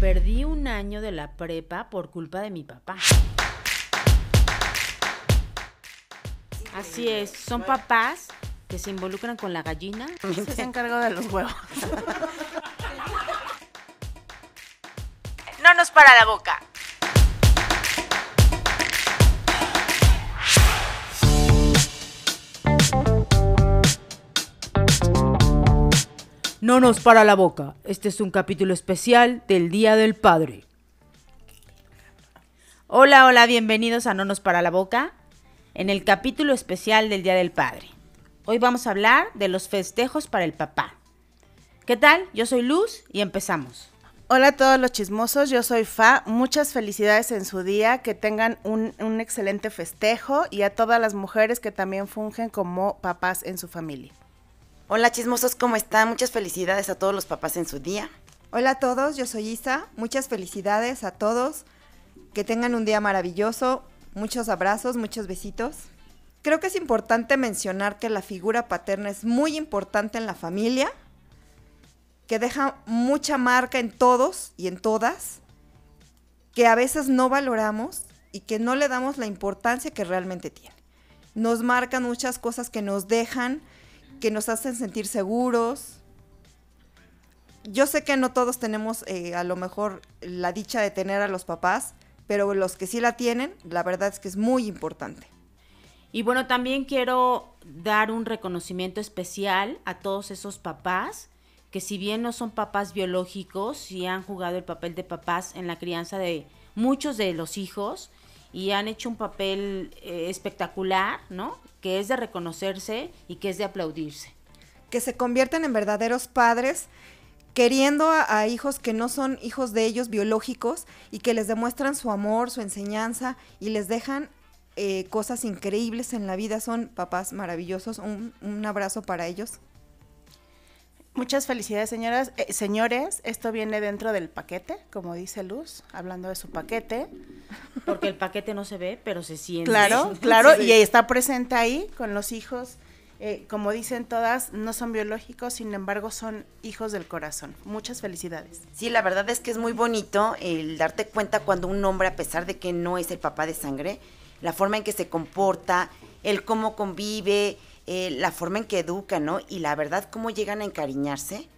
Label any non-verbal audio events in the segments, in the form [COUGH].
Perdí un año de la prepa por culpa de mi papá. Así es, son papás que se involucran con la gallina. [LAUGHS] Se encargó de los huevos. No nos para la boca. No nos para la boca. Este es un capítulo especial del Día del Padre. Hola, hola, bienvenidos a No nos para la boca, en el capítulo especial del Día del Padre. Hoy vamos a hablar de los festejos para el papá. ¿Qué tal? Yo soy Luz y empezamos. Hola a todos los chismosos, yo soy Fa. Muchas felicidades en su día, que tengan un, un excelente festejo y a todas las mujeres que también fungen como papás en su familia. Hola chismosos, ¿cómo están? Muchas felicidades a todos los papás en su día. Hola a todos, yo soy Isa. Muchas felicidades a todos. Que tengan un día maravilloso. Muchos abrazos, muchos besitos. Creo que es importante mencionar que la figura paterna es muy importante en la familia, que deja mucha marca en todos y en todas, que a veces no valoramos y que no le damos la importancia que realmente tiene. Nos marcan muchas cosas que nos dejan, que nos hacen sentir seguros. Yo sé que no todos tenemos eh, a lo mejor la dicha de tener a los papás, pero los que sí la tienen, la verdad es que es muy importante. Y bueno, también quiero dar un reconocimiento especial a todos esos papás que si bien no son papás biológicos, sí han jugado el papel de papás en la crianza de muchos de los hijos y han hecho un papel eh, espectacular, ¿no? Que es de reconocerse y que es de aplaudirse. Que se convierten en verdaderos padres queriendo a, hijos que no son hijos de ellos biológicos y que les demuestran su amor, su enseñanza y les dejan eh, cosas increíbles en la vida. Son papás maravillosos. Un, un abrazo para ellos. Muchas felicidades, señoras, eh, señores. Esto viene dentro del paquete, como dice Luz, hablando de su paquete. Porque el paquete no se ve, pero se siente. Claro, [LAUGHS] claro, sí. y está presente ahí con los hijos. Eh, como dicen todas, no son biológicos, sin embargo, son hijos del corazón. Muchas felicidades. Sí, la verdad es que es muy bonito el darte cuenta cuando un hombre, a pesar de que no es el papá de sangre, la forma en que se comporta, el cómo convive, eh, la forma en que educa, ¿no? Y la verdad, cómo llegan a encariñarse,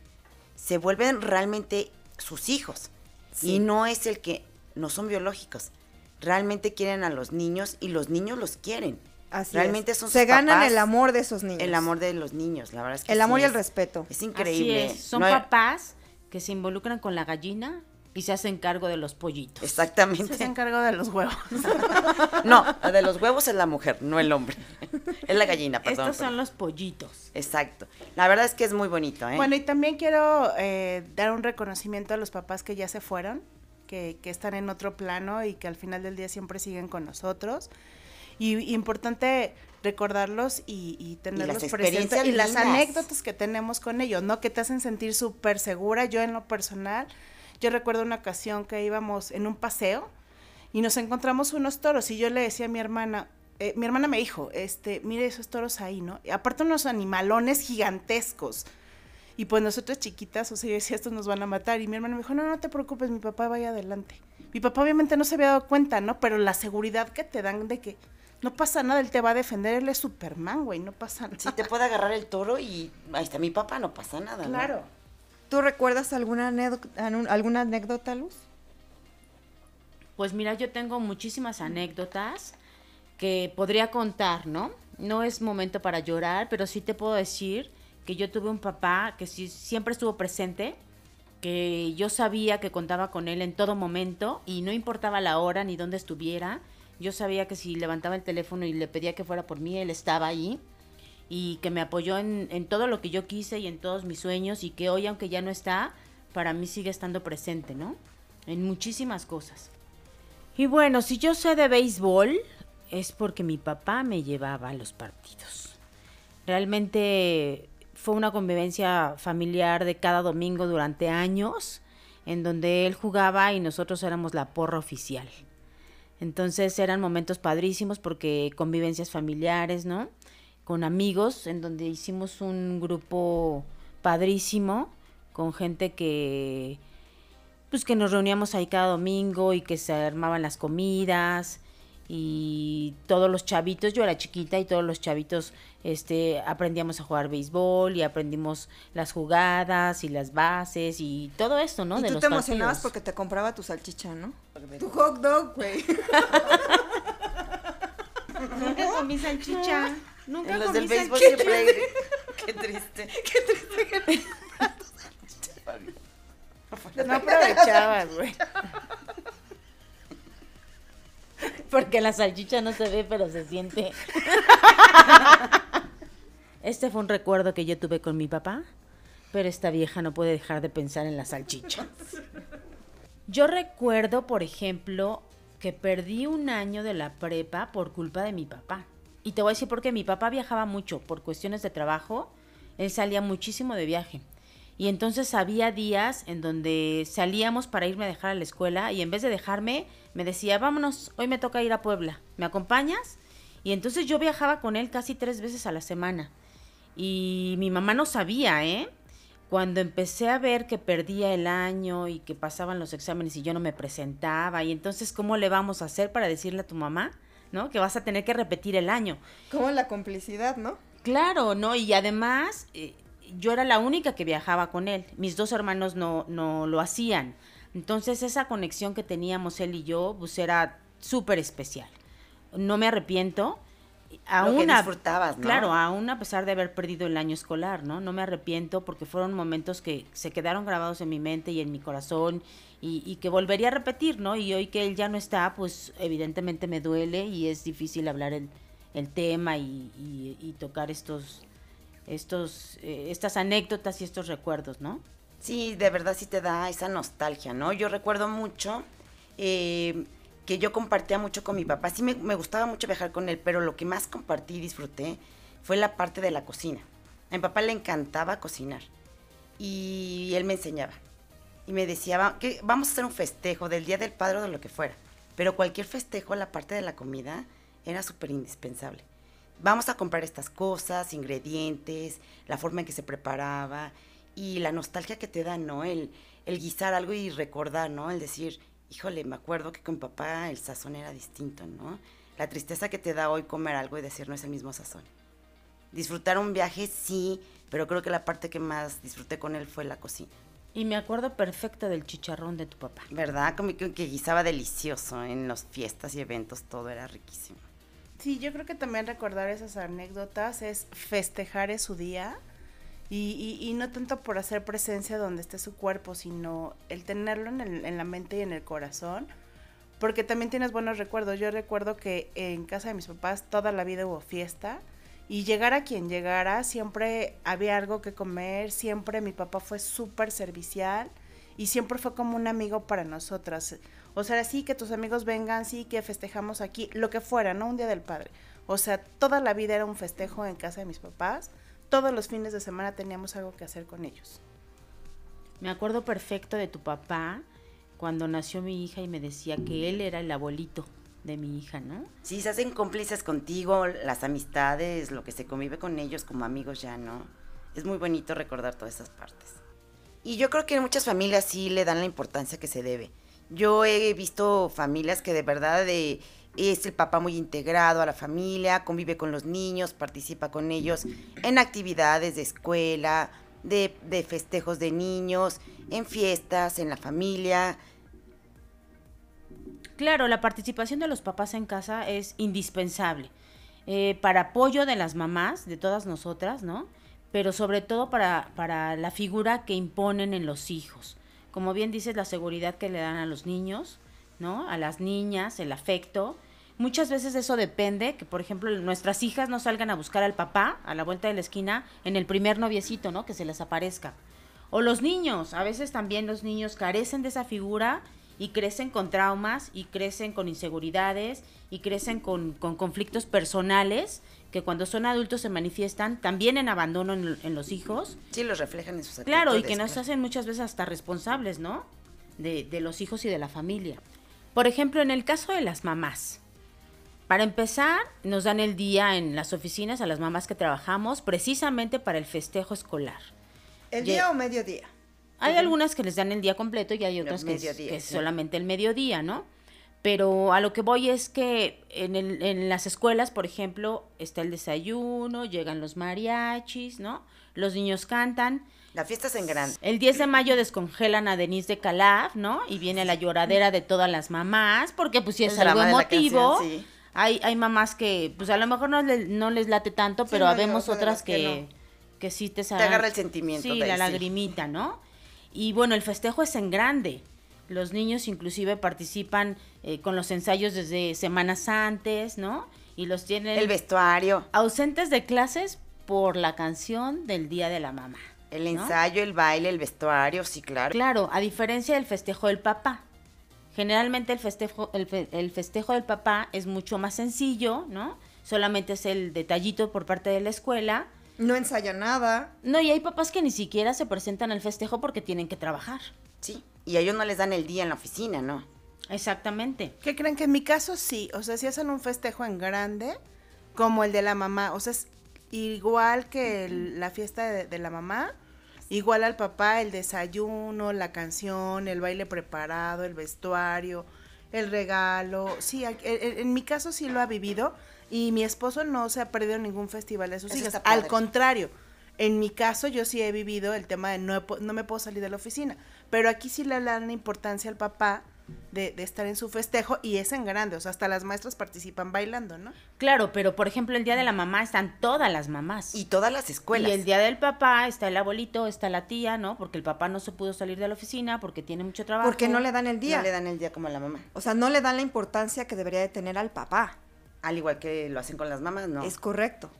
se vuelven realmente sus hijos. Sí. Y no es el que no son biológicos. Realmente quieren a los niños y los niños los quieren. Así realmente es. son Se ganan papás, el amor de esos niños. El amor de los niños, la verdad es que El sí amor y es, el respeto. Es increíble. Así es. Son no hay... papás que se involucran con la gallina y se hacen cargo de los pollitos. Exactamente. Se hacen cargo de los huevos. [LAUGHS] no, de los huevos es la mujer, no el hombre. Es la gallina, perdón. Estos son los pollitos. Exacto. La verdad es que es muy bonito, ¿eh? Bueno, y también quiero eh, dar un reconocimiento a los papás que ya se fueron, que, que, están en otro plano y que al final del día siempre siguen con nosotros. Y, y importante recordarlos y, y tenerlos presentes y las anécdotas que tenemos con ellos, ¿no? Que te hacen sentir súper segura. Yo en lo personal, yo recuerdo una ocasión que íbamos en un paseo y nos encontramos unos toros y yo le decía a mi hermana, eh, mi hermana me dijo, este, mire esos toros ahí, ¿no? Y aparte unos animalones gigantescos. Y pues nosotros chiquitas, o sea, yo decía, estos nos van a matar. Y mi hermana me dijo, no, no te preocupes, mi papá vaya adelante. Mi papá obviamente no se había dado cuenta, ¿no? Pero la seguridad que te dan de que no pasa nada, él te va a defender, él es Superman, güey, no pasa nada. Sí, te puede agarrar el toro y ahí está mi papá, no pasa nada. Claro. ¿no? ¿Tú recuerdas alguna anécdota, alguna anécdota, Luz? Pues mira, yo tengo muchísimas anécdotas que podría contar, ¿no? No es momento para llorar, pero sí te puedo decir que yo tuve un papá que siempre estuvo presente, que yo sabía que contaba con él en todo momento y no importaba la hora ni dónde estuviera. Yo sabía que si levantaba el teléfono y le pedía que fuera por mí, él estaba ahí y que me apoyó en, todo lo que yo quise y en todos mis sueños y que hoy, aunque ya no está, para mí sigue estando presente, ¿no? En muchísimas cosas. Y bueno, si yo sé de béisbol, es porque mi papá me llevaba a los partidos. Realmente fue una convivencia familiar de cada domingo durante años, en donde él jugaba y nosotros éramos la porra oficial. Entonces eran momentos padrísimos porque convivencias familiares, ¿no? Con amigos, en donde hicimos un grupo padrísimo, con gente que pues que nos reuníamos ahí cada domingo y que se armaban las comidas y todos los chavitos, yo era chiquita y todos los chavitos este aprendíamos a jugar béisbol y aprendimos las jugadas y las bases y todo esto, ¿no? Y de tú los te emocionabas partidos. porque te compraba tu salchicha, ¿no? Tu hot dog, güey. [LAUGHS] Nunca comí salchicha. [LAUGHS] Nunca En los del béisbol salchicha. siempre hay... [LAUGHS] Qué triste. [LAUGHS] No [LAUGHS] aprovechabas, güey. Porque la salchicha no se ve, pero se siente. Este fue un recuerdo que yo tuve con mi papá, pero esta vieja no puede dejar de pensar en la salchicha. Yo recuerdo, por ejemplo, que perdí un año de la prepa por culpa de mi papá. Y te voy a decir por qué. Mi papá viajaba mucho por cuestiones de trabajo. Él salía muchísimo de viaje. Y entonces había días en donde salíamos para irme a dejar a la escuela y en vez de dejarme, me decía, vámonos, hoy me toca ir a Puebla, ¿me acompañas? Y entonces yo viajaba con él casi tres veces a la semana. Y mi mamá no sabía, ¿eh? Cuando empecé a ver que perdía el año y que pasaban los exámenes y yo no me presentaba, y entonces, ¿cómo le vamos a hacer para decirle a tu mamá, ¿no? Que vas a tener que repetir el año. Como la complicidad, ¿no? Claro, ¿no? Y además, eh, yo era la única que viajaba con él. Mis dos hermanos no, no lo hacían. Entonces, esa conexión que teníamos él y yo, pues era súper especial. No me arrepiento. Aún Lo que disfrutabas, ¿no? Claro, aún a pesar de haber perdido el año escolar, ¿no? No me arrepiento porque fueron momentos que se quedaron grabados en mi mente y en mi corazón y, y que volvería a repetir, ¿no? Y hoy que él ya no está, pues evidentemente me duele y es difícil hablar el, el tema y, y- y tocar estos, estos, eh, estas anécdotas y estos recuerdos, ¿no? Sí, de verdad sí te da esa nostalgia, ¿no? Yo recuerdo mucho eh, que yo compartía mucho con mi papá. Sí me, gustaba mucho viajar con él, pero lo que más compartí y disfruté fue la parte de la cocina. A mi papá le encantaba cocinar y él me enseñaba. Y me decía, "Va- que vamos a hacer un festejo del Día del Padre o de lo que fuera. Pero cualquier festejo, la parte de la comida era súper indispensable. Vamos a comprar estas cosas, ingredientes, la forma en que se preparaba y la nostalgia que te da, ¿no? El, el guisar algo y recordar, ¿no? El decir, híjole, me acuerdo que con papá el sazón era distinto, ¿no? La tristeza que te da hoy comer algo y decir, no es el mismo sazón. Disfrutar un viaje, sí, pero creo que la parte que más disfruté con él fue la cocina. Y me acuerdo perfecto del chicharrón de tu papá. ¿Verdad? Como que, que guisaba delicioso en las fiestas y eventos, todo era riquísimo. Sí, yo creo que también recordar esas anécdotas es festejar es su día y, no tanto por hacer presencia donde esté su cuerpo, sino el tenerlo en, en la mente y en el corazón, porque también tienes buenos recuerdos. Yo recuerdo que en casa de mis papás toda la vida hubo fiesta y llegar a quien llegara, siempre había algo que comer, siempre mi papá fue súper servicial y siempre fue como un amigo para nosotras. O sea, sí que tus amigos vengan, sí que festejamos aquí, lo que fuera, ¿no? Un día del padre. O sea, toda la vida era un festejo en casa de mis papás. Todos los fines de semana teníamos algo que hacer con ellos. Me acuerdo perfecto de tu papá cuando nació mi hija y me decía que él era el abuelito de mi hija, ¿no? Sí, se hacen cómplices contigo, las amistades, lo que se convive con ellos como amigos ya, ¿no? Es muy bonito recordar todas esas partes. Y yo creo que en muchas familias sí le dan la importancia que se debe. Yo he visto familias que de verdad eh, es el papá muy integrado a la familia, convive con los niños, participa con ellos en actividades de escuela, de, de festejos de niños, en fiestas, en la familia. Claro, la participación de los papás en casa es indispensable eh, para apoyo de las mamás, de todas nosotras, ¿no? Pero sobre todo para, para la figura que imponen en los hijos. Como bien dices, la seguridad que le dan a los niños, ¿no? A las niñas, el afecto. Muchas veces eso depende, que por ejemplo nuestras hijas no salgan a buscar al papá a la vuelta de la esquina en el primer noviecito, ¿no? Que se les aparezca. O los niños, a veces también los niños carecen de esa figura y crecen con traumas y crecen con inseguridades y crecen con, con conflictos personales que cuando son adultos se manifiestan también en abandono en, en los hijos. Sí, los reflejan en sus actitudes. Claro, y que nos hacen muchas veces hasta responsables, ¿no? De, de los hijos y de la familia. Por ejemplo, en el caso de las mamás. Para empezar, nos dan el día en las oficinas a las mamás que trabajamos precisamente para el festejo escolar. ¿El Ye- día o mediodía? Hay algunas que les dan el día completo y hay otras que es, mediodía, que es sí. solamente el mediodía, ¿no? Pero a lo que voy es que en, el- en las escuelas, por ejemplo, está el desayuno, llegan los mariachis, ¿no? Los niños cantan. La fiesta es en grande. El 10 de mayo descongelan a Denise de Calaf, ¿no? Y viene la lloradera de todas las mamás, porque pues sí es algo emotivo. canción, sí. hay, hay mamás que, pues a lo mejor no, le- no les late tanto, pero no, habemos otras que que, que, sí te agarra el sentimiento Sí, de ahí, la sí. lagrimita, ¿no? Y bueno, el festejo es en grande. Los niños inclusive participan eh, con los ensayos desde semanas antes, ¿no? Y los tienen El vestuario, ausentes de clases por la canción del Día de la Mamá. El ¿no? ensayo, el baile, el vestuario, sí, claro. Claro, a diferencia del festejo del papá. Generalmente el festejo, el, fe- el festejo del papá es mucho más sencillo, ¿no? Solamente es el detallito por parte de la escuela. No ensaya nada. No, y hay papás que ni siquiera se presentan al festejo porque tienen que trabajar. Sí. Y a ellos no les dan el día en la oficina, ¿no? Exactamente. ¿Qué creen? Que en mi caso sí, o sea, si hacen un festejo en grande, como el de la mamá, o sea, es igual que el- la fiesta de, de la mamá, igual al papá, el desayuno, la canción, el baile preparado, el vestuario, el regalo, sí, a- en, en- mi caso sí lo ha vivido y mi esposo no se ha perdido ningún festival de sus Eso hijas, al contrario. En mi caso, yo sí he vivido el tema de no, no me puedo salir de la oficina. Pero aquí sí le dan importancia al papá de, de estar en su festejo y es en grande. O sea, hasta las maestras participan bailando, ¿no? Claro, pero por ejemplo el Día de la Mamá están todas las mamás. Y todas las escuelas. Y el Día del Papá está el abuelito, está la tía, ¿no? Porque el papá no se pudo salir de la oficina porque tiene mucho trabajo. Porque no le dan el día. No le dan el día como a la mamá. O sea, no le dan la importancia que debería de tener al papá. Al igual que lo hacen con las mamás, ¿no? Es correcto.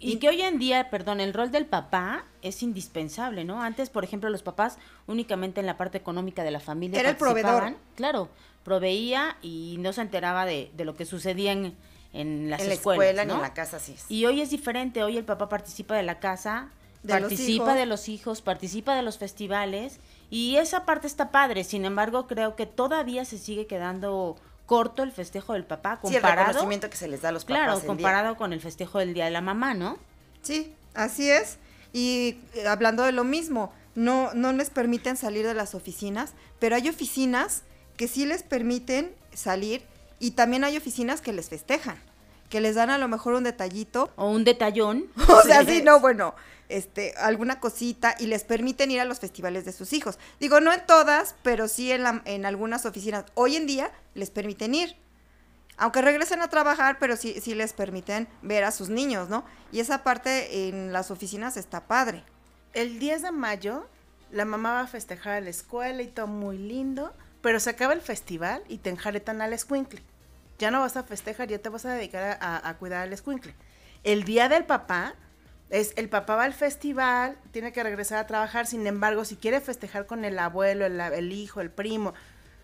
Y que hoy en día, perdón, el rol del papá es indispensable, ¿no? Antes, por ejemplo, los papás únicamente en la parte económica de la familia Era el proveedor. Claro, proveía y no se enteraba de, de lo que sucedía en, en las en la escuelas, escuela en la casa, sí. Y hoy es diferente, hoy el papá participa de la casa, De participa de los hijos, participa de los festivales y esa parte está padre. Sin embargo, creo que todavía se sigue quedando corto el festejo del papá Sí, el comparado, reconocimiento que se les da a los papás. claro, en día. comparado con el festejo del día de la mamá, ¿no? Sí, así es. Y eh, hablando de lo mismo, no, no les permiten salir de las oficinas, pero hay oficinas que sí les permiten salir y también hay oficinas que les festejan, que les dan a lo mejor un detallito. O un detallón. [LAUGHS] O sea, sí, [LAUGHS] no, bueno, este, alguna cosita y les permiten ir a los festivales de sus hijos. Digo, no en todas, pero sí en, algunas oficinas. Hoy en día les permiten ir. Aunque regresen a trabajar, pero sí, sí les permiten ver a sus niños, ¿no? Y esa parte en las oficinas está padre. El 10 de mayo, la mamá va a festejar a la escuela y todo muy lindo, pero se acaba el festival y te enjaretan al escuincle. Ya no vas a festejar, ya te vas a dedicar a, a- a cuidar al escuincle. El día del papá, es el papá va al festival, tiene que regresar a trabajar, sin embargo, si quiere festejar con el abuelo, el, el hijo, el primo,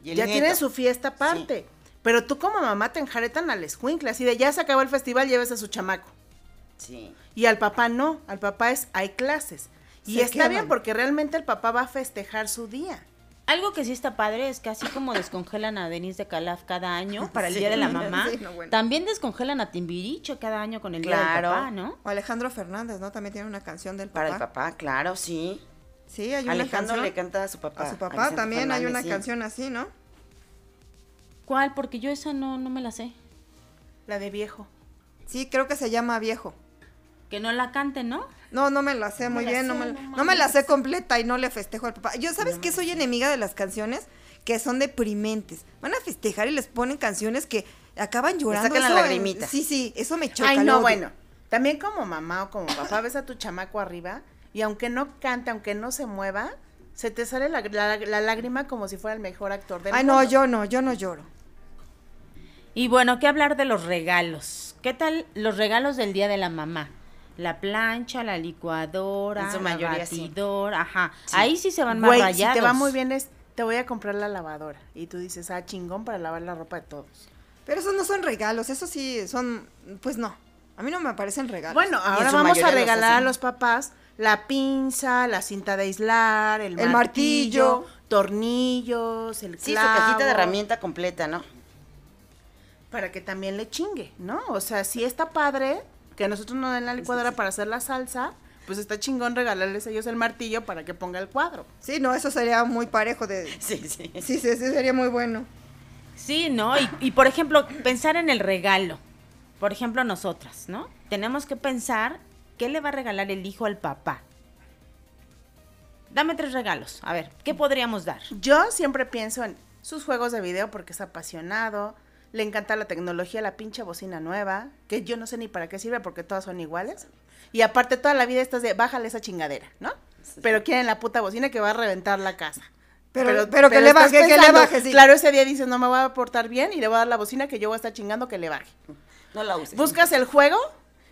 el ya nieto. tiene su fiesta aparte. Pero tú como mamá te enjaretan al escuincle, así de ya se acabó el festival, lleves a su chamaco. Sí. Y al papá no, al papá es hay clases. Y Se está quedan. bien porque realmente el papá va a festejar su día. Algo que sí está padre es que así como descongelan a Denise de Calaf cada año [LAUGHS] para el Sí. Día de la Mamá, [LAUGHS] Sí, no, bueno. también descongelan a Timbiricho cada año con el Día Claro. del Papá, ¿no? O Alejandro Fernández, ¿no? También tiene una canción del papá. Para el papá, claro, sí. Sí, hay una Alejandro canción. le canta a su papá. a su papá Vicente también hay Fernández, una sí. canción así, ¿no? ¿Cuál? Porque yo esa no, no me la sé. La de viejo. Sí, creo que se llama Viejo. Que no la cante, ¿no? No, no me la sé muy la bien, no, sé, me, no no me la sé completa y no le festejo al papá. Yo, ¿sabes qué? Soy enemiga de las canciones que son deprimentes. Van a festejar y les ponen canciones que acaban llorando. sacan la eh, lagrimita. Sí, sí, eso me choca. Ay, no, odio. bueno. También como mamá o como papá ves a tu chamaco arriba y aunque no cante, aunque no se mueva, se te sale la, la- la lágrima como si fuera el mejor actor del Ay, no, mundo. yo no, yo no lloro. Y bueno, ¿qué hablar de los regalos? ¿Qué tal los regalos del Día de la Mamá? La plancha, la licuadora, En su la sí. ajá. Sí. Ahí sí se van más Güey, si rayados. te va muy bien es, te voy a comprar la lavadora. Y tú dices, ah, chingón para lavar la ropa de todos. Pero esos no son regalos, esos sí son, pues no. A mí no me parecen regalos. Bueno, en ahora vamos a los regalar a hacen. los papás la pinza, la cinta de aislar, el, El martillo, martillo. tornillos, el Sí, su clavo, cajita de herramienta completa, ¿no? Para que también le chingue, ¿no? O sea, sí está padre que nosotros nos den la licuadora para hacer la salsa, pues está chingón regalarles a ellos el martillo para que ponga el cuadro. Sí, no, eso sería muy parejo de... [LAUGHS] Sí, sí. Sí, sí, sí, sería muy bueno. Sí, ¿no? Y, y, por ejemplo, pensar en el regalo. Por ejemplo, nosotras, ¿no? Tenemos que pensar qué le va a regalar el hijo al papá. Dame tres regalos. A ver, ¿qué podríamos dar? Yo siempre pienso en sus juegos de video porque es apasionado, le encanta la tecnología, la pinche bocina nueva, que yo no sé ni para qué sirve porque todas son iguales. Y aparte toda la vida estás de, bájale esa chingadera, ¿no? Pero quieren la puta bocina que va a reventar la casa. Pero, pero, que le baje, que le baje, sí. Claro, ese día dices, no me voy a portar bien y le voy a dar la bocina que yo voy a estar chingando que le baje. No la uses. Buscas el juego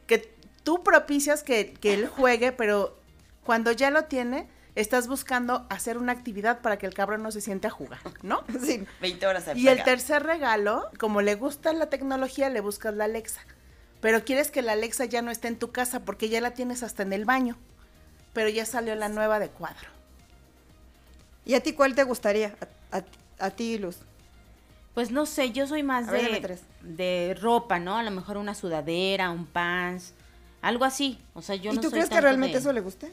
que tú propicias que, que él juegue, pero cuando ya lo tiene, estás buscando hacer una actividad para que el cabrón no se siente a jugar, ¿no? [LAUGHS] Sí. 20 horas al Y el tercer regalo, como le gusta la tecnología, le buscas la Alexa. Pero quieres que la Alexa ya no esté en tu casa porque ya la tienes hasta en el baño. Pero ya salió la nueva de cuadro. ¿Y a ti cuál te gustaría? A, a- a ti, Luz. Pues no sé, yo soy más ver, de, tres. de ropa, ¿no? A lo mejor una sudadera, un pants, algo así. O sea, yo ¿Y no tú soy crees que realmente de- eso le guste?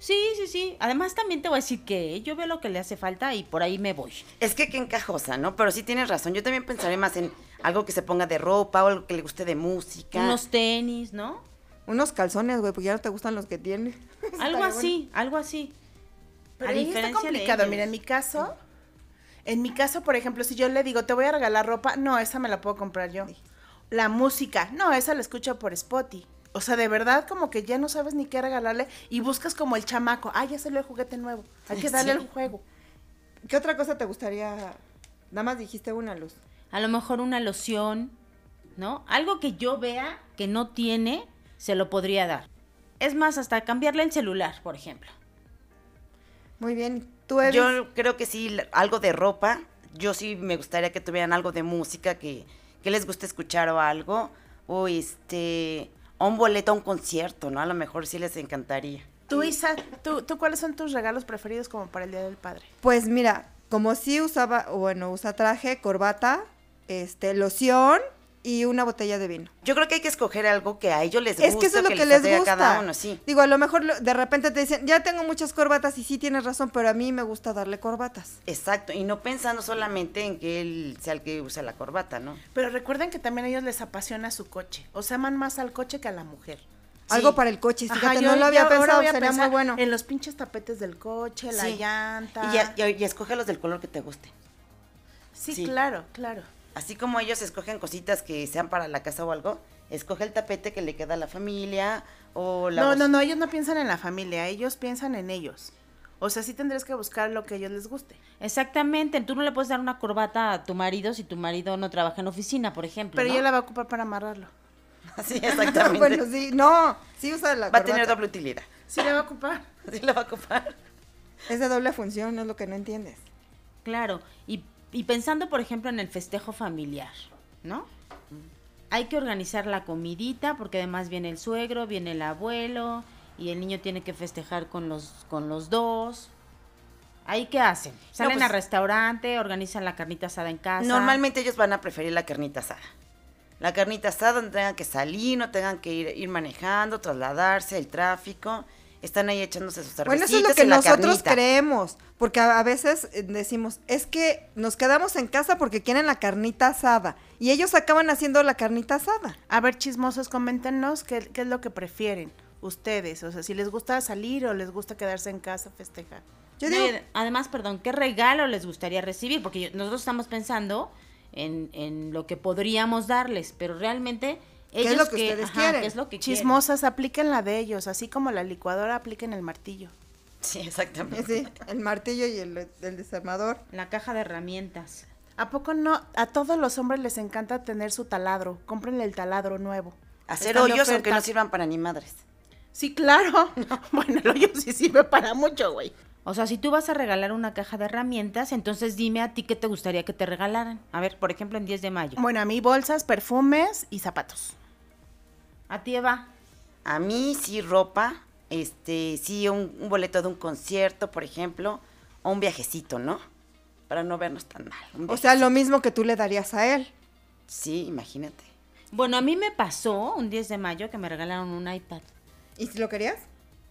Sí, sí, sí. Además también te voy a decir que yo veo lo que le hace falta y por ahí me voy. Es que qué encajosa, ¿no? Pero sí tienes razón. Yo también pensaré más en algo que se ponga de ropa o algo que le guste de música. Unos tenis, ¿no? Unos calzones, güey, porque ya no te gustan los que tiene. [LAUGHS] Algo así, algo así. Pero A ahí está diferencia de complicado. ellos. Mira, en mi caso, en mi caso, por ejemplo, si yo le digo, te voy a regalar ropa, no, esa me la puedo comprar yo. La música, no, esa la escucho por Spotify. O sea, de verdad, como que ya no sabes ni qué regalarle y buscas como el chamaco. Ah, ya salió el juguete nuevo. Hay que darle Sí. el juego. ¿Qué otra cosa te gustaría? Nada más dijiste una, Luz. A lo mejor una loción, ¿no? Algo que yo vea que no tiene, se lo podría dar. Es más, hasta cambiarle el celular, por ejemplo. Muy bien. ¿Tú, Evis? Yo creo que sí, algo de ropa. Yo sí me gustaría que tuvieran algo de música que, que les guste escuchar o algo. O este. O un boleto a un concierto, ¿no? A lo mejor sí les encantaría. Tú, Isa, ¿tú, ¿tú cuáles son tus regalos preferidos como para el Día del Padre? Pues mira, como sí usaba, bueno, usa traje, corbata, este, loción y una botella de vino. Yo creo que hay que escoger algo que a ellos les guste. Es que eso es lo que, les atraiga a gusta. cada uno, sí. Digo, a lo mejor lo- de repente te dicen, ya tengo muchas corbatas y sí tienes razón, pero a mí me gusta darle corbatas. Exacto, y no pensando solamente en que él sea el que usa la corbata, ¿no? Pero recuerden que también a ellos les apasiona su coche. O sea, aman más al coche que a la mujer. Algo para el coche, Ajá, fíjate, yo- no lo había pensado, voy a sería muy pensar bueno. En los pinches tapetes del coche, la llanta. Y, ya- y, y escoge los del color que te guste. Sí, Sí. claro, claro. Así como ellos escogen cositas que sean para la casa o algo, escoge el tapete que le queda a la familia o la No, voz- no, no, ellos no piensan en la familia, ellos piensan en ellos. O sea, sí tendrías que buscar lo que a ellos les guste. Exactamente, tú no le puedes dar una corbata a tu marido si tu marido no trabaja en oficina, por ejemplo. Pero ¿no? ella la va a ocupar para amarrarlo. [LAUGHS] Sí, exactamente. [LAUGHS] bueno, sí, no, sí usa la Va a tener doble utilidad. Sí la va a ocupar. [LAUGHS] Sí la va a ocupar. Es de doble función, es lo que no entiendes. Claro, y, y pensando, por ejemplo, en el festejo familiar, ¿no? Hay que organizar la comidita porque además viene el suegro, viene el abuelo y el niño tiene que festejar con los, con los dos. ¿Ahí qué hacen? Salen pues- al restaurante, organizan la carnita asada en casa. Normalmente ellos van a preferir la carnita asada. La carnita asada donde tengan que salir, no tengan que ir, ir manejando, trasladarse, el tráfico. Están ahí echándose sus Bueno, cervecitas eso es lo que nosotros carnita. creemos, porque a, a veces eh, decimos, es que nos quedamos en casa porque quieren la carnita asada, y ellos acaban haciendo la carnita asada. A ver, chismosos, coméntenos qué, qué es lo que prefieren ustedes. O sea, si les gusta salir o les gusta quedarse en casa a festejar. Yo digo, además, perdón, ¿qué regalo les gustaría recibir? Porque yo- nosotros estamos pensando en, en lo que podríamos darles, pero realmente ¿Qué es lo que ustedes quieren? ¿qué es lo que quieren? Chismosas, apliquen la de ellos, así como la licuadora apliquen el martillo. Sí, exactamente. sí, el martillo y el, el desarmador. La caja de herramientas. ¿A poco no? A todos los hombres les encanta tener su taladro. Cómprenle el taladro nuevo. Hacer Están hoyos aunque no sirvan para ni madres. Sí, claro. [LAUGHS] Bueno, el hoyo sí sirve para mucho, güey. O sea, si tú vas a regalar una caja de herramientas, entonces dime a ti qué te gustaría que te regalaran. A ver, por ejemplo, en 10 de mayo. Bueno, a mí bolsas, perfumes y zapatos. A ti, Eva. A mí sí ropa, este, sí un, un boleto de un concierto, por ejemplo, o un viajecito, ¿no? Para no vernos tan mal. O sea, lo mismo que tú le darías a él. Sí, imagínate. Bueno, a mí me pasó un 10 de mayo que me regalaron un iPad. ¿Y si lo querías?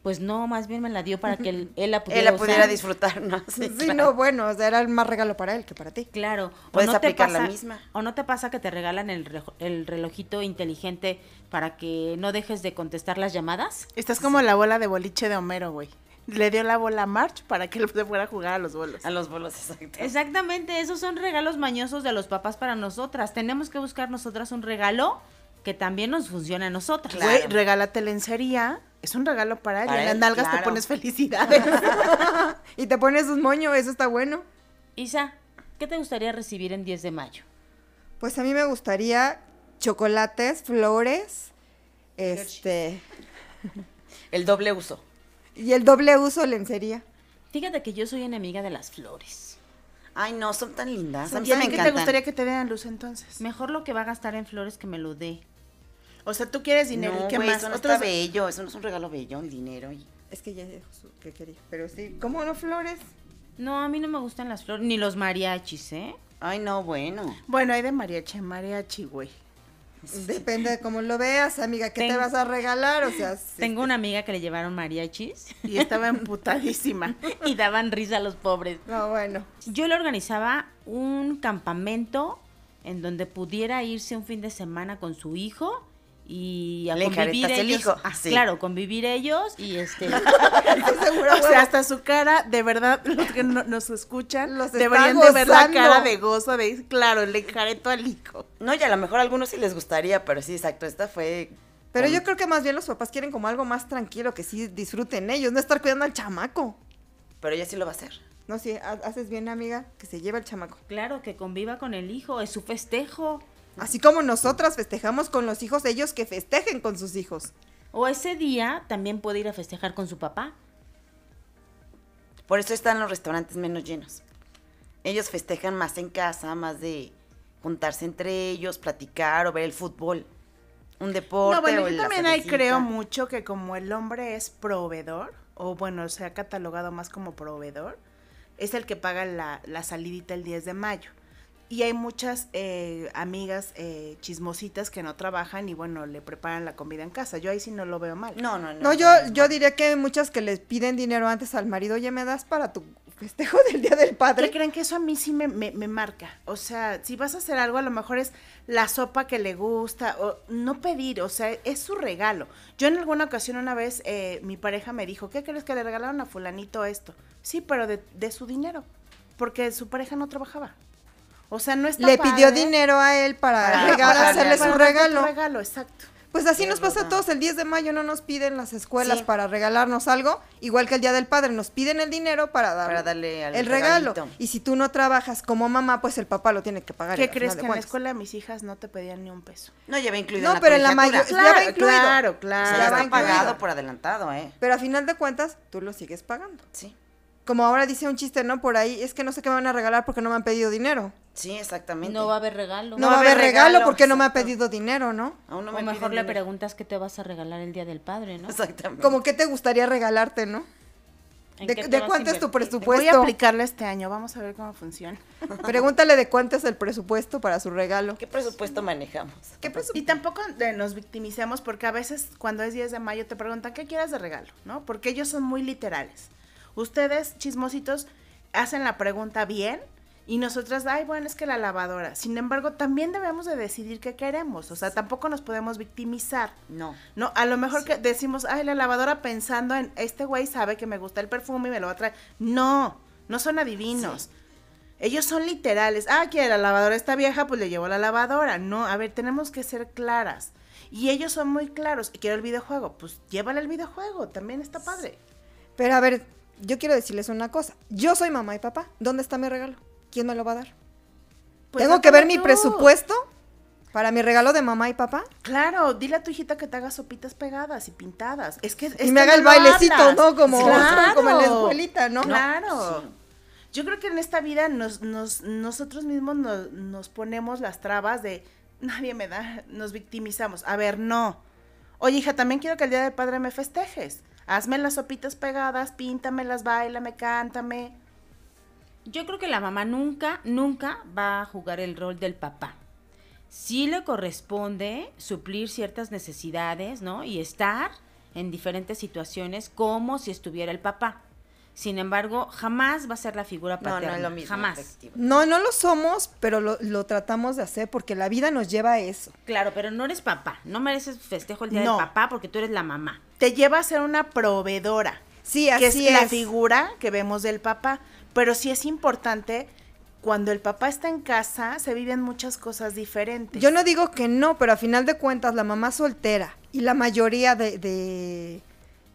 Pues no, más bien me la dio para que él, [LAUGHS] él la pudiera Él la usar. pudiera disfrutar, ¿no? [LAUGHS] Sí, claro. no, bueno, o sea, era el más regalo para él que para ti. Claro. Puedes te aplicar la pasa- misma. O no te pasa que te regalan el, rejo- el relojito inteligente para que no dejes de contestar las llamadas. Estás como la bola de boliche de Homero, güey. Le dio la bola a March para que él [LAUGHS] se fuera a jugar a los bolos. A los bolos, exacto. Exactamente, esos son regalos mañosos de los papás para nosotras. Tenemos que buscar nosotras un regalo que también nos funcione a nosotras. Claro. Güey, regálate lencería. Es un regalo para él. En las nalgas te pones [LAUGHS] felicidades. Y te pones un moño, eso está bueno. Isa, ¿qué te gustaría recibir en 10 de mayo? Pues a mí me gustaría chocolates, flores, este, [LAUGHS] El doble uso. y el doble uso lencería. Fíjate que yo soy enemiga de las flores. Ay, no, son tan lindas. A mí ¿Y a me qué te gustaría que te dieran luz entonces? Mejor lo que va a gastar en flores que me lo dé. O sea, tú quieres dinero. No, ¿Y qué más? eso no Otros- está bello. Eso no es un regalo bello, el dinero. y- Es que ya dijo su- que quería, pero sí, ¿cómo no flores? No, a mí no me gustan las flores, ni los mariachis, ¿eh? Ay, no, bueno. Bueno, hay de mariachi, en mariachi, güey. Depende de cómo lo veas, amiga, ¿qué te vas a regalar? O sea, sí. Tengo una amiga que le llevaron mariachis Y estaba emputadísima. [LAUGHS] y daban risa a los pobres. No, bueno. Yo le organizaba un campamento en donde pudiera irse un fin de semana con su hijo y a Le convivir el hijo, Ah, sí. Claro, convivir ellos y este [LAUGHS] [LAUGHS] Estoy segura, O sea, hasta su cara, de verdad, los que no- nos escuchan, Los deberían de ver la cara de gozo de, claro, le enjareto al hijo. No, y a lo mejor a algunos sí les gustaría, pero sí, exacto. Esta fue. Pero con- yo creo que más bien los papás quieren como algo más tranquilo, que sí disfruten ellos, no estar cuidando al chamaco. Pero ella sí lo va a hacer. No, sí, ha- haces bien, amiga, que se lleve el chamaco. claro que conviva con el hijo, es su festejo. Así como nosotras festejamos con los hijos, ellos que festejen con sus hijos. O ese día también puede ir a festejar con su papá. Por eso están los restaurantes menos llenos. Ellos festejan más en casa, más de juntarse entre ellos, platicar o ver el fútbol. Un deporte. No, bueno, o yo también ahí creo mucho que como el hombre es proveedor, o bueno, se ha catalogado más como proveedor, es el que paga la, la salidita el 10 de mayo. Y hay muchas eh, amigas eh, chismositas que no trabajan y bueno, le preparan la comida en casa. Yo ahí sí no lo veo mal. No, no, no. No, yo, yo diría que hay muchas que les piden dinero antes al marido, oye, ¿me das para tu festejo [LAUGHS] del Día del ¿Qué Padre? creen que eso a mí sí me, me, me marca? O sea, si vas a hacer algo, a lo mejor es la sopa que le gusta, o no pedir, o sea, es su regalo. Yo en alguna ocasión una vez, eh, mi pareja me dijo, ¿qué crees que le regalaron a fulanito esto? Sí, pero de, de su dinero, porque su pareja no trabajaba. O sea, no está Le pidió dinero a él para, Para regalar- para hacerle su regalo. regalo, exacto. Pues así nos pasa a todos. El 10 de mayo no nos piden las escuelas Sí. para regalarnos algo, igual que el Día del Padre. Nos piden el dinero para, dar Para darle al el regalo. regalito. Y si tú no trabajas como mamá, pues el papá lo tiene que pagar. ¿Qué crees que en la escuela mis hijas no te pedían ni un peso? No, ya va incluido No, en la pero en la colegiatura. mayo- ya va incluido. claro, O claro. sea, Ya ya va está incluido. pagado por adelantado, ¿eh? Pero a final de cuentas, tú lo sigues pagando. Sí. Como ahora dice un chiste, ¿no? Por ahí, es que no sé qué me van a regalar porque no me han pedido dinero. Sí, exactamente. No va a haber regalo. No, va a haber regalo, porque no me ha pedido dinero, ¿no? Aún no o me mejor piden le dinero. preguntas qué te vas a regalar el día del padre, ¿no? Exactamente. Como que te gustaría regalarte, ¿no? ¿En ¿De, qué cuánto es tu invertir? Voy a presupuesto? aplicarla este año, vamos a ver cómo funciona. [LAUGHS] Pregúntale de cuánto es el presupuesto para su regalo. ¿Qué presupuesto manejamos? ¿Qué presupuesto? Y tampoco nos victimicemos porque a veces cuando es 10 de mayo te preguntan qué quieres de regalo, ¿no? Porque ellos son muy literales. Ustedes, chismositos, hacen la pregunta bien y nosotras, ay, bueno, es que la lavadora. Sin embargo, también debemos de decidir qué queremos. O sea, tampoco nos podemos victimizar. No. No, a lo mejor que decimos, ay, la lavadora pensando en, este güey sabe que me gusta el perfume y me lo va a traer. No, no son adivinos. Ellos son literales. Ah, quiere la lavadora está vieja, pues le llevo la lavadora. No, a ver, tenemos que ser claras. Y ellos son muy claros. Quiero el videojuego, pues llévale el videojuego, también está padre. Pero a ver, yo quiero decirles una cosa. Yo soy mamá y papá. ¿Dónde está mi regalo? ¿Quién me lo va a dar? Pues ¿Tengo que ver mi presupuesto para mi regalo de mamá y papá? Claro, dile a tu hijita que te haga sopitas pegadas y pintadas. Es que es y me que haga el bailecito, hablas. ¿no? Como, Claro. como en la escuelita, ¿no? Claro. Sí. Yo creo que en esta vida nos, nos, nosotros mismos nos, nos ponemos las trabas de nadie me da, nos victimizamos. A ver, no. Oye, hija, también quiero que el día del padre me festejes. Hazme las sopitas pegadas, píntamelas, bailame, cántame. Yo creo que la mamá nunca, nunca va a jugar el rol del papá. Sí le corresponde suplir ciertas necesidades, ¿no? Y estar en diferentes situaciones como si estuviera el papá. Sin embargo, jamás va a ser la figura No, paterna. no es lo mismo. Jamás. efectivo. No, no lo somos, pero lo, lo tratamos de hacer porque la vida nos lleva a eso. Claro, pero no eres papá. No mereces festejo el día No. del papá porque tú eres la mamá. Te lleva a ser una proveedora. Sí, que así es, la es. figura que vemos del papá. Pero sí es importante, cuando el papá está en casa, se viven muchas cosas diferentes. Yo no digo que no, pero a final de cuentas la mamá soltera y la mayoría de, de,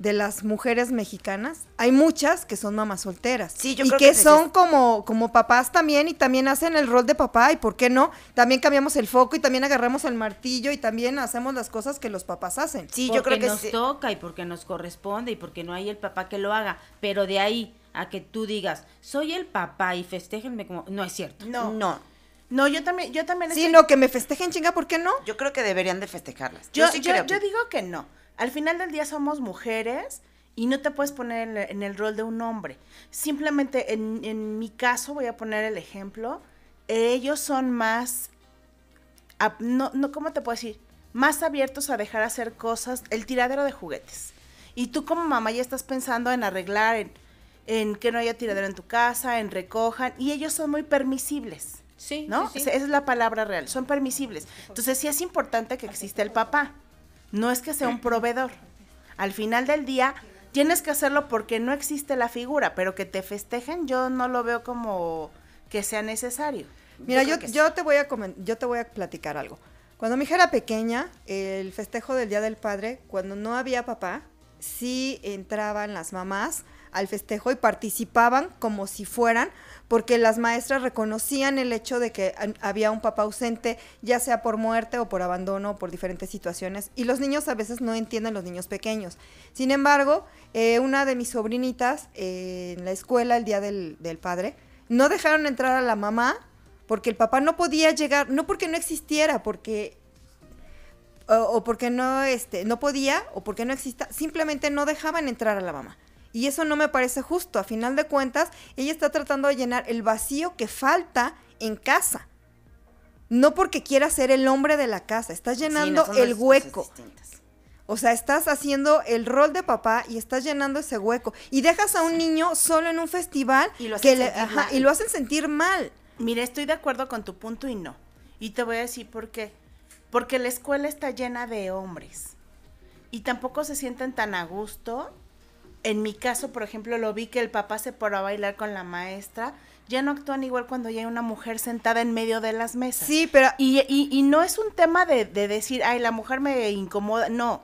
de las mujeres mexicanas, hay muchas que son mamás solteras. Sí, yo y creo que, que son como, como papás también y también hacen el rol de papá y por qué no, también cambiamos el foco y también agarramos el martillo y también hacemos las cosas que los papás hacen. Sí, porque yo creo que nos sí. toca y porque nos corresponde y porque no hay el papá que lo haga. Pero de ahí a que tú digas, soy el papá y festéjenme como... No es cierto. No. No, No, yo también, yo también Sí, estoy- no, que me festejen chinga, ¿por qué no? yo creo que deberían de festejarlas. Yo, Yo, sí yo- creo. yo que- digo que no. Al final del día somos mujeres y no te puedes poner en, en el rol de un hombre. Simplemente, en, en mi caso, voy a poner el ejemplo, ellos son más, no, no, ¿cómo te puedo decir? Más abiertos a dejar hacer cosas, el tiradero de juguetes. Y tú como mamá ya estás pensando en arreglar, en, en que no haya tiradero en tu casa, en recojan, y ellos son muy permisibles. Sí, ¿no? sí, sí. Esa es la palabra real, son permisibles. Entonces sí es importante que exista el papá, no es que sea un proveedor. Al final del día tienes que hacerlo porque no existe la figura, pero que te festejen yo no lo veo como que sea necesario. Mira, Yo te voy a yo te voy a platicar algo. Cuando mi hija era pequeña, el festejo del Día del Padre, cuando no había papá, sí entraban las mamás al festejo y participaban como si fueran, porque las maestras reconocían el hecho de que había un papá ausente, ya sea por muerte o por abandono o por diferentes situaciones, y los niños a veces no entienden los niños pequeños. Sin embargo, eh, una de mis sobrinitas eh, en la escuela el Día del, del Padre, no dejaron entrar a la mamá porque el papá no podía llegar, no porque no existiera, porque o, o porque no este no podía o porque no exista, simplemente no dejaban entrar a la mamá. Y eso no me parece justo. A final de cuentas, ella está tratando de llenar el vacío que falta en casa. No porque quiera ser el hombre de la casa, estás Sí, no, llenando el hueco. O sea, estás haciendo el rol de papá y estás llenando ese hueco. Y dejas a un niño solo en un festival Y lo que le- ajá, y lo hacen sentir mal. Mira, estoy de acuerdo con tu punto y no. Y te voy a decir por qué. Porque la escuela está llena de hombres. Y tampoco se sienten tan a gusto. En mi caso, por ejemplo, lo vi que el papá se paró a bailar con la maestra. Ya no actúan igual cuando ya hay una mujer sentada en medio de las mesas. Sí, pero Y, y- y no es un tema de, de decir, ay, la mujer me incomoda. No.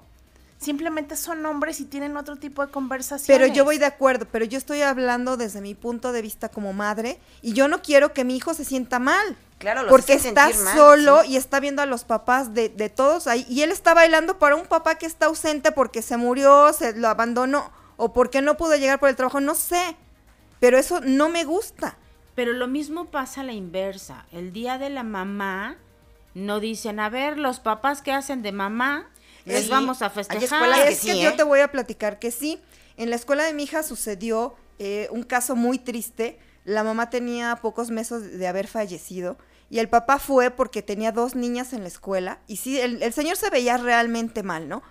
Simplemente son hombres y tienen otro tipo de conversaciones. Pero yo voy de acuerdo, pero yo estoy hablando desde mi punto de vista como madre y yo no quiero que mi hijo se sienta mal. Claro, los porque está mal, solo sí. y está viendo a los papás de, de todos ahí y él está bailando para un papá que está ausente porque se murió, se lo abandonó o porque no pudo llegar por el trabajo, no sé. Pero eso no me gusta. Pero lo mismo pasa a la inversa. El día de la mamá no dicen, a ver, los papás que hacen de mamá, les vamos a hay festejar. escuelas que es que sí, yo ¿eh? te voy a platicar que sí. En la escuela de mi hija sucedió eh, un caso muy triste. La mamá tenía pocos meses de haber fallecido y el papá fue porque tenía dos niñas en la escuela y sí, el, el señor se veía realmente mal, ¿no?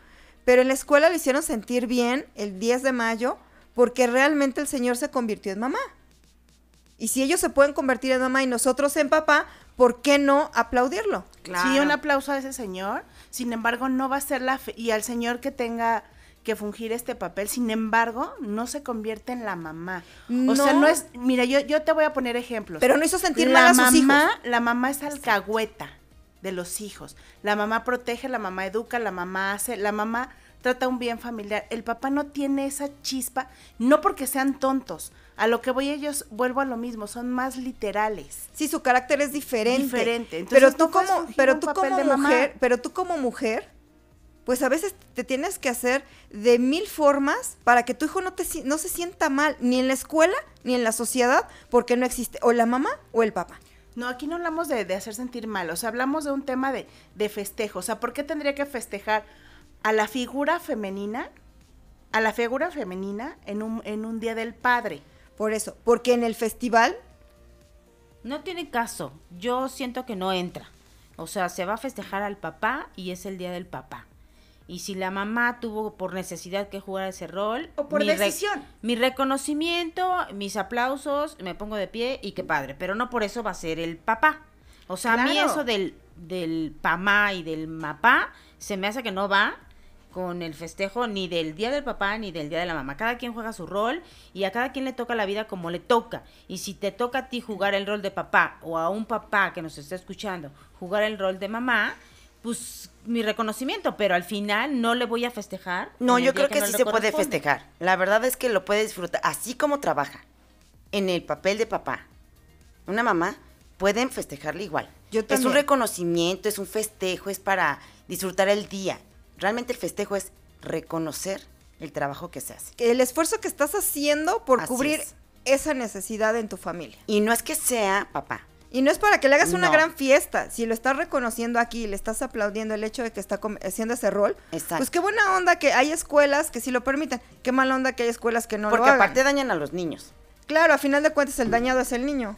Pero en la escuela lo hicieron sentir bien el 10 de mayo porque realmente el señor se convirtió en mamá. Y si ellos se pueden convertir en mamá y nosotros en papá, ¿por qué no aplaudirlo? Claro. Sí, un aplauso a ese señor. Sin embargo, no va a ser la fe- y al señor que tenga que fungir este papel, sin embargo, no se convierte en la mamá. O sea, No. no es, mira, yo, yo te voy a poner ejemplos. Pero no hizo sentir la mal a sus mamá, hijos. La mamá es alcahueta de los hijos. La mamá protege, la mamá educa, la mamá hace, la mamá trata un bien familiar. El papá no tiene esa chispa, no porque sean tontos. A lo que voy ellos, vuelvo a lo mismo, son más literales. Sí, su carácter es diferente. Diferente. Entonces, pero tú como, pero tú como mamá. mujer, pero tú como mujer, pues a veces te tienes que hacer de mil formas para que tu hijo no te no se sienta mal, ni en la escuela, ni en la sociedad, porque no existe o la mamá o el papá. No, aquí no hablamos de, de hacer sentir mal, o sea, hablamos de un tema de, de festejo. O sea, ¿por qué tendría que festejar a la figura femenina, a la figura femenina en un, en un día del padre? Por eso, porque en el festival No tiene caso. Yo siento que no entra. O sea, se va a festejar al papá y es el día del papá. Y si la mamá tuvo por necesidad que jugar ese rol. O por mi decisión. mi reconocimiento, mis aplausos, me pongo de pie y qué padre. Pero no por eso va a ser el papá. O sea, a mí eso del, del mamá y del mapá se me hace que no va con el festejo ni del día del papá ni del día de la mamá. Cada quien juega su rol y a cada quien le toca la vida como le toca. Y si te toca a ti jugar el rol de papá o a un papá que nos está escuchando jugar el rol de mamá, pues mi reconocimiento, pero al final no le voy a festejar. No, yo creo que no sí se puede festejar. La verdad es que lo puede disfrutar, así como trabaja en el papel de papá, una mamá, pueden festejarle igual. Yo es un reconocimiento, es un festejo, es para disfrutar el día. Realmente el festejo es reconocer el trabajo que se hace. El esfuerzo que estás haciendo por Así cubrir es. esa necesidad en tu familia. Y no es que sea papá. Y no es para que le hagas una No. gran fiesta. Si lo estás reconociendo aquí, le estás aplaudiendo el hecho de que está haciendo ese rol, Exacto. pues qué buena onda que hay escuelas que sí lo permiten. Qué mala onda que hay escuelas que no Porque lo hagan. aparte dañan a los niños. Claro, a final de cuentas el dañado es el niño.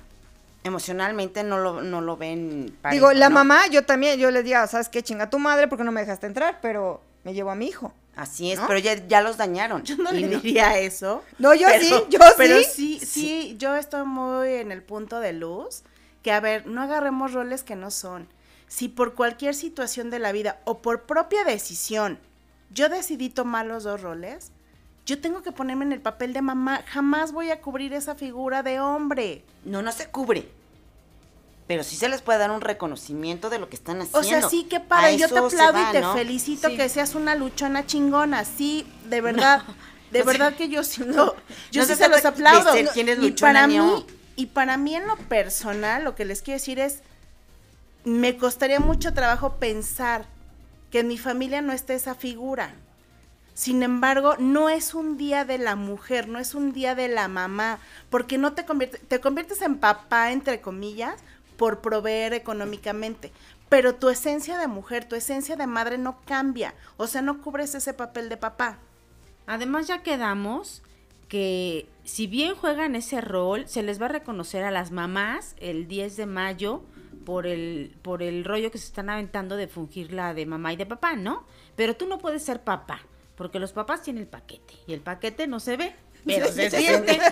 Emocionalmente no lo, no lo ven parejo, Digo, la ¿no? mamá, yo también, yo le digo, ¿sabes qué? Chinga tu madre porque no me dejaste entrar, pero me llevo a mi hijo. Así es, ¿no? pero ya, ya los dañaron. [LAUGHS] Yo no Y le diría eso. No, yo pero- sí, yo pero sí. sí, sí, yo estoy muy en el punto de luz que, a ver, no agarremos roles que no son. Si por cualquier situación de la vida o por propia decisión yo decidí tomar los dos roles, yo tengo que ponerme en el papel de mamá. Jamás voy a cubrir esa figura de hombre. No, no se cubre. Pero sí se les puede dar un reconocimiento de lo que están haciendo. O sea, sí, qué A padre. Yo te aplaudo va, y te ¿no? felicito Sí. que seas una luchona chingona. Sí, de [LAUGHS] verdad. de no sé. verdad que yo siento. yo no sí se se los aplaudo. ser quién es y para mí. Y para mí en lo personal, lo que les quiero decir es. Me costaría mucho trabajo pensar que en mi familia no esté esa figura. Sin embargo, no es un día de la mujer, no es un día de la mamá, porque no te conviertes, te conviertes en papá, entre comillas, por proveer económicamente. Pero tu esencia de mujer, tu esencia de madre no cambia. O sea, no cubres ese papel de papá. Además ya quedamos que si bien juegan ese rol, se les va a reconocer a las mamás el 10 de mayo por el, por el rollo que se están aventando de fungir la de mamá y de papá, ¿no? Pero tú no puedes ser papá, porque los papás tienen el paquete y el paquete no se ve, pero se siente. [LAUGHS]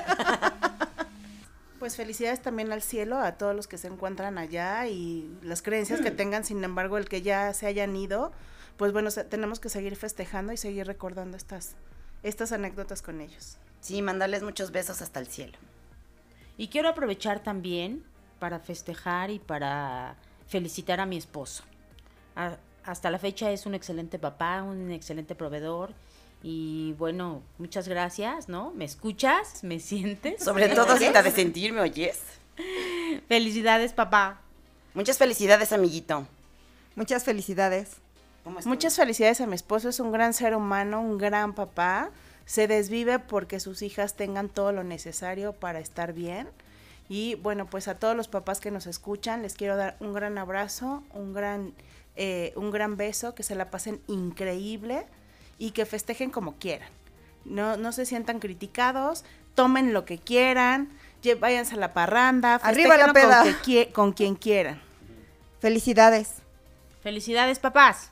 Pues felicidades también al cielo, a todos los que se encuentran allá y las creencias que tengan, sin embargo, el que ya se hayan ido, pues bueno, tenemos que seguir festejando y seguir recordando estas, estas anécdotas con ellos. Sí, mandarles muchos besos hasta el cielo. Y quiero aprovechar también para festejar y para felicitar a mi esposo. A- hasta la fecha es un excelente papá, un excelente proveedor. Y bueno, muchas gracias, ¿no? ¿Me escuchas? ¿Me sientes? Sobre todo si te de sentirme, oyes. Felicidades, papá. Muchas felicidades, amiguito. Muchas felicidades. ¿Cómo estás? Muchas felicidades a mi esposo, es un gran ser humano, un gran papá. Se desvive porque sus hijas tengan todo lo necesario para estar bien. Y bueno, pues a todos los papás que nos escuchan, les quiero dar un gran abrazo, un gran, eh, un gran beso, que se la pasen increíble y que festejen como quieran. No, no se sientan criticados, tomen lo que quieran, váyanse a la parranda, Arriba la con peda. que con quien quieran. Felicidades. Felicidades, papás.